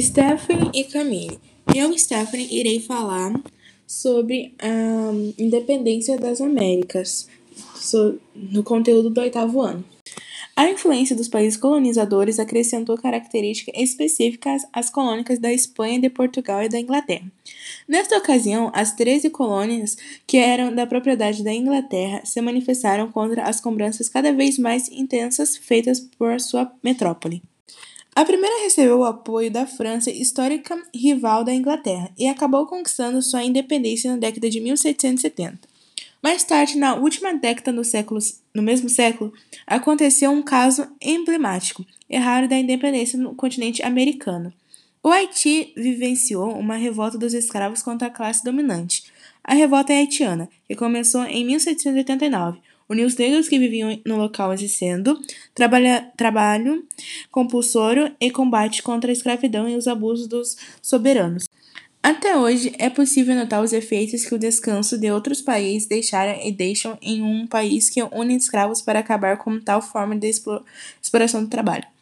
Stephanie e Camille. Eu, Stephanie, irei falar sobre a independência das Américas no conteúdo do oitavo ano. A influência dos países colonizadores acrescentou características específicas às colônias da Espanha, de Portugal e da Inglaterra. Nesta ocasião, as 13 colônias que eram da propriedade da Inglaterra se manifestaram contra as cobranças cada vez mais intensas feitas por sua metrópole. A primeira recebeu o apoio da França, histórica rival da Inglaterra, e acabou conquistando sua independência na década de 1770. Mais tarde, na última década do século, no mesmo século, aconteceu um caso emblemático e raro da independência no continente americano. O Haiti vivenciou uma revolta dos escravos contra a classe dominante. A revolta haitiana, que começou em 1789, uniu os negros que viviam no local exercendo trabalha, trabalho compulsório e combate contra a escravidão e os abusos dos soberanos. Até hoje, é possível notar os efeitos que o descanso de outros países deixaram e deixam em um país que une escravos para acabar com tal forma de exploração do trabalho.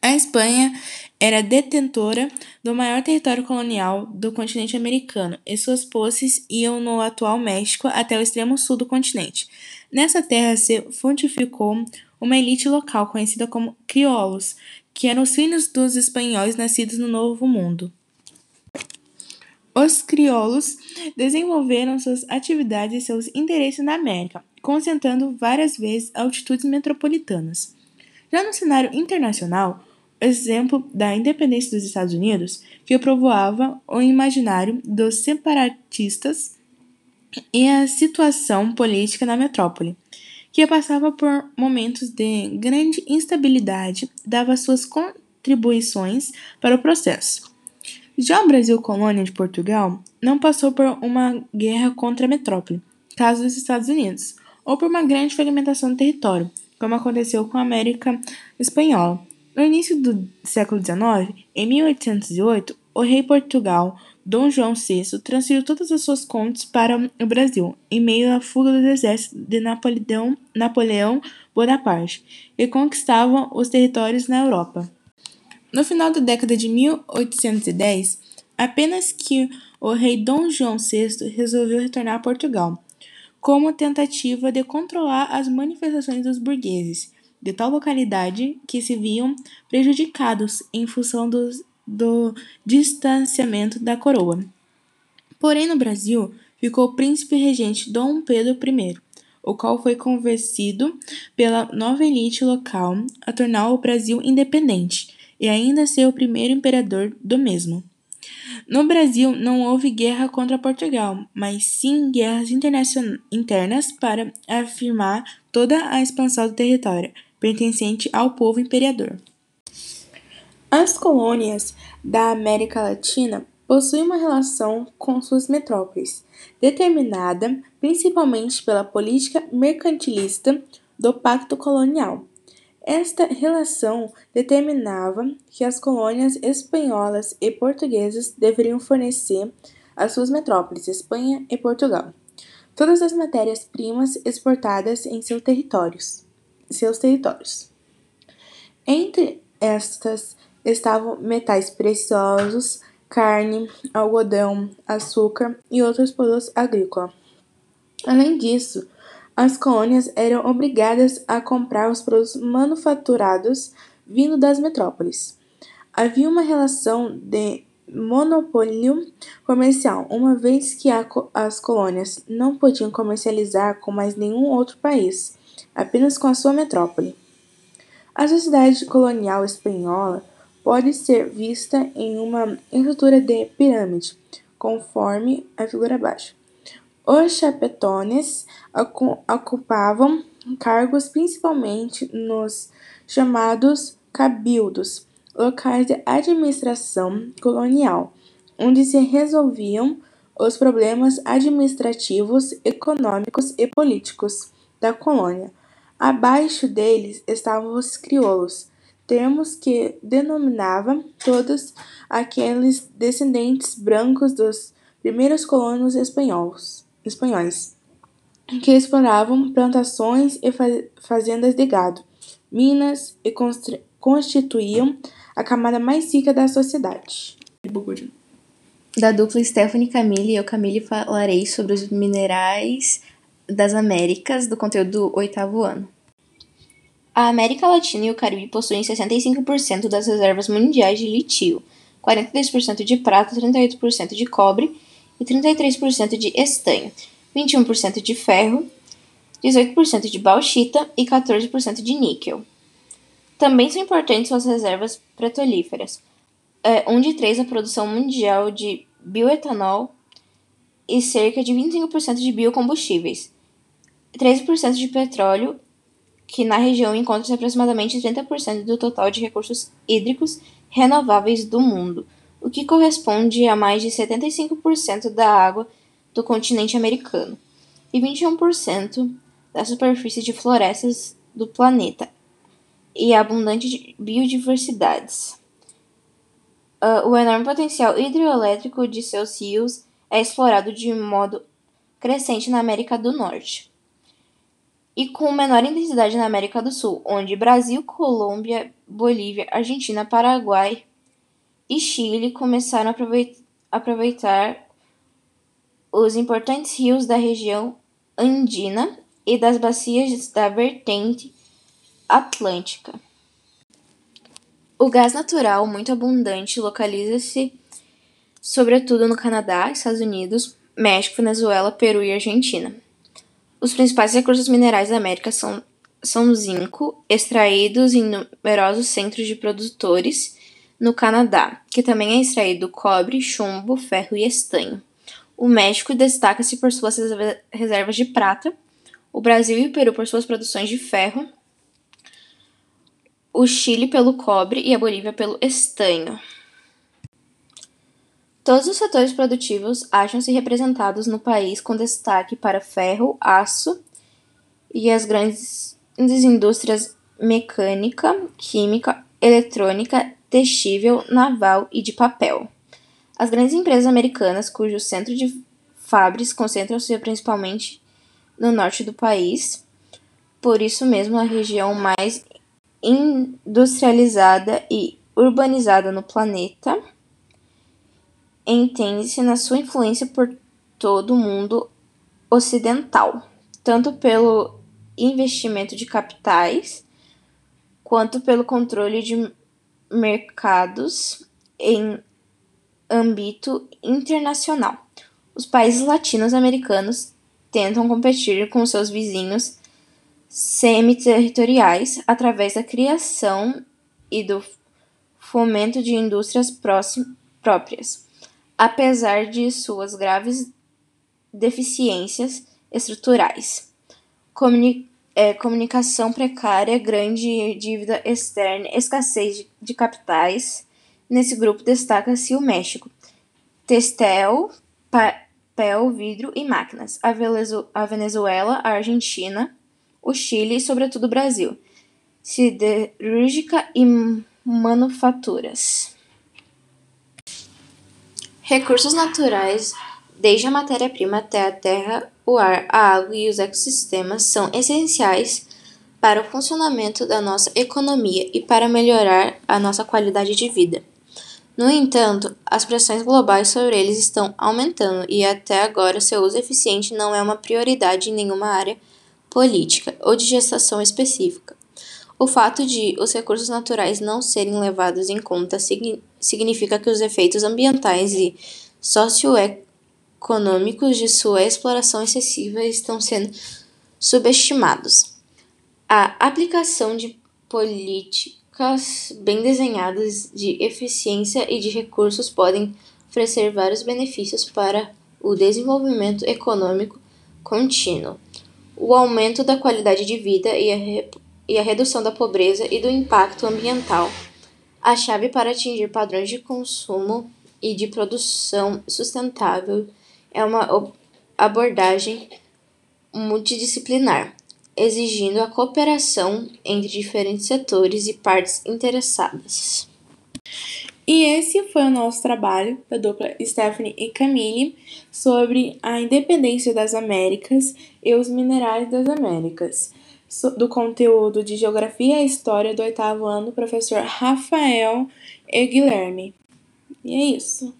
A Espanha era detentora do maior território colonial do continente americano e suas posses iam no atual México até o extremo sul do continente. Nessa terra se fortificou uma elite local conhecida como crioulos, que eram os filhos dos espanhóis nascidos no Novo Mundo. Os crioulos desenvolveram suas atividades e seus interesses na América, concentrando várias vezes altitudes metropolitanas. Já no cenário internacional, exemplo da independência dos Estados Unidos, que provoava o imaginário dos separatistas e a situação política na metrópole, que passava por momentos de grande instabilidade, dava suas contribuições para o processo. Já o Brasil, colônia de Portugal, não passou por uma guerra contra a metrópole, caso dos Estados Unidos, ou por uma grande fragmentação do território, como aconteceu com a América Espanhola. No início do século XIX, em 1808, o rei Portugal Dom João VI transferiu todas as suas contas para o Brasil, em meio à fuga dos exércitos de Napoleão, Napoleão Bonaparte, que conquistavam os territórios na Europa. No final da década de 1810, apenas que o rei Dom João VI resolveu retornar a Portugal, como tentativa de controlar as manifestações dos burgueses de tal localidade que se viam prejudicados em função dos do distanciamento da coroa. Porém, no Brasil, ficou o príncipe regente Dom Pedro I, o qual foi convencido pela nova elite local a tornar o Brasil independente e ainda ser o primeiro imperador do mesmo. No Brasil não houve guerra contra Portugal, mas sim guerras internas para afirmar toda a expansão do território pertencente ao povo imperador. As colônias da América Latina possuem uma relação com suas metrópoles, determinada principalmente pela política mercantilista do Pacto Colonial. Esta relação determinava que as colônias espanholas e portuguesas deveriam fornecer às suas metrópoles, Espanha e Portugal, todas as matérias-primas exportadas em seus territórios. Seus territórios. Entre estas estavam metais preciosos, carne, algodão, açúcar e outros produtos agrícolas. Além disso, as colônias eram obrigadas a comprar os produtos manufaturados vindo das metrópoles. Havia uma relação de monopólio comercial, uma vez que as colônias não podiam comercializar com mais nenhum outro país, apenas com a sua metrópole. A sociedade colonial espanhola pode ser vista em uma estrutura de pirâmide, conforme a figura abaixo. Os chapetones ocupavam cargos principalmente nos chamados cabildos, locais de administração colonial, onde se resolviam os problemas administrativos, econômicos e políticos da colônia. Abaixo deles estavam os crioulos, termos que denominava todos aqueles descendentes brancos dos primeiros colonos espanhóis, espanhóis que exploravam plantações e fazendas de gado, minas e, constituíam a camada mais rica da sociedade. Da dupla Stephanie Camille, eu, Camille, falarei sobre os minerais das Américas do conteúdo do oitavo ano. A América Latina e o Caribe possuem 65% das reservas mundiais de lítio, 42% de prata, 38% de cobre e 33% de estanho, 21% de ferro, 18% de bauxita e 14% de níquel. Também são importantes suas reservas petrolíferas, é, um de três a produção mundial de bioetanol e cerca de 25% de biocombustíveis, 13% de petróleo, que na região encontra-se aproximadamente 30% do total de recursos hídricos renováveis do mundo, o que corresponde a mais de 75% da água do continente americano e 21% da superfície de florestas do planeta e abundante biodiversidades. Uh, o enorme potencial hidroelétrico de seus rios é explorado de modo crescente na América do Norte e com menor intensidade na América do Sul, onde Brasil, Colômbia, Bolívia, Argentina, Paraguai e Chile começaram a aproveitar os importantes rios da região andina e das bacias da vertente atlântica. O gás natural, muito abundante, localiza-se sobretudo no Canadá, Estados Unidos, México, Venezuela, Peru e Argentina. Os principais recursos minerais da América são, são zinco, extraídos em numerosos centros de produtores no Canadá, que também é extraído cobre, chumbo, ferro e estanho. O México destaca-se por suas reservas de prata, o Brasil e o Peru por suas produções de ferro, o Chile pelo cobre e a Bolívia pelo estanho. Todos os setores produtivos acham-se representados no país com destaque para ferro, aço e as grandes indústrias mecânica, química, eletrônica, textível, naval e de papel. As grandes empresas americanas, cujo centro de fábricas concentram-se principalmente no norte do país, por isso mesmo a região mais industrializada e urbanizada no planeta entende-se na sua influência por todo o mundo ocidental, tanto pelo investimento de capitais quanto pelo controle de mercados em âmbito internacional. Os países latinos-americanos tentam competir com seus vizinhos semi-territoriais através da criação e do fomento de indústrias próprias apesar de suas graves deficiências estruturais. Comuni é, comunicação precária, grande dívida externa, escassez de, de capitais. Nesse grupo destaca-se o México, textil, papel, vidro e máquinas, a, a Venezuela, a Argentina, o Chile e, sobretudo, o Brasil, siderúrgica e manufaturas. Recursos naturais, desde a matéria-prima até a terra, o ar, a água e os ecossistemas, são essenciais para o funcionamento da nossa economia e para melhorar a nossa qualidade de vida. No entanto, as pressões globais sobre eles estão aumentando e até agora seu uso eficiente não é uma prioridade em nenhuma área política ou de gestação específica. O fato de os recursos naturais não serem levados em conta significa que os efeitos ambientais e socioeconômicos de sua exploração excessiva estão sendo subestimados. A aplicação de políticas bem desenhadas de eficiência e de recursos podem oferecer vários benefícios para o desenvolvimento econômico contínuo, o aumento da qualidade de vida e a e a redução da pobreza e do impacto ambiental, a chave para atingir padrões de consumo e de produção sustentável é uma abordagem multidisciplinar, exigindo a cooperação entre diferentes setores e partes interessadas. E esse foi o nosso trabalho da dupla Stephanie e Camille sobre a independência das Américas e os minerais das Américas. Do conteúdo de Geografia e História do oitavo ano, professor Rafael e Guilherme. E é isso.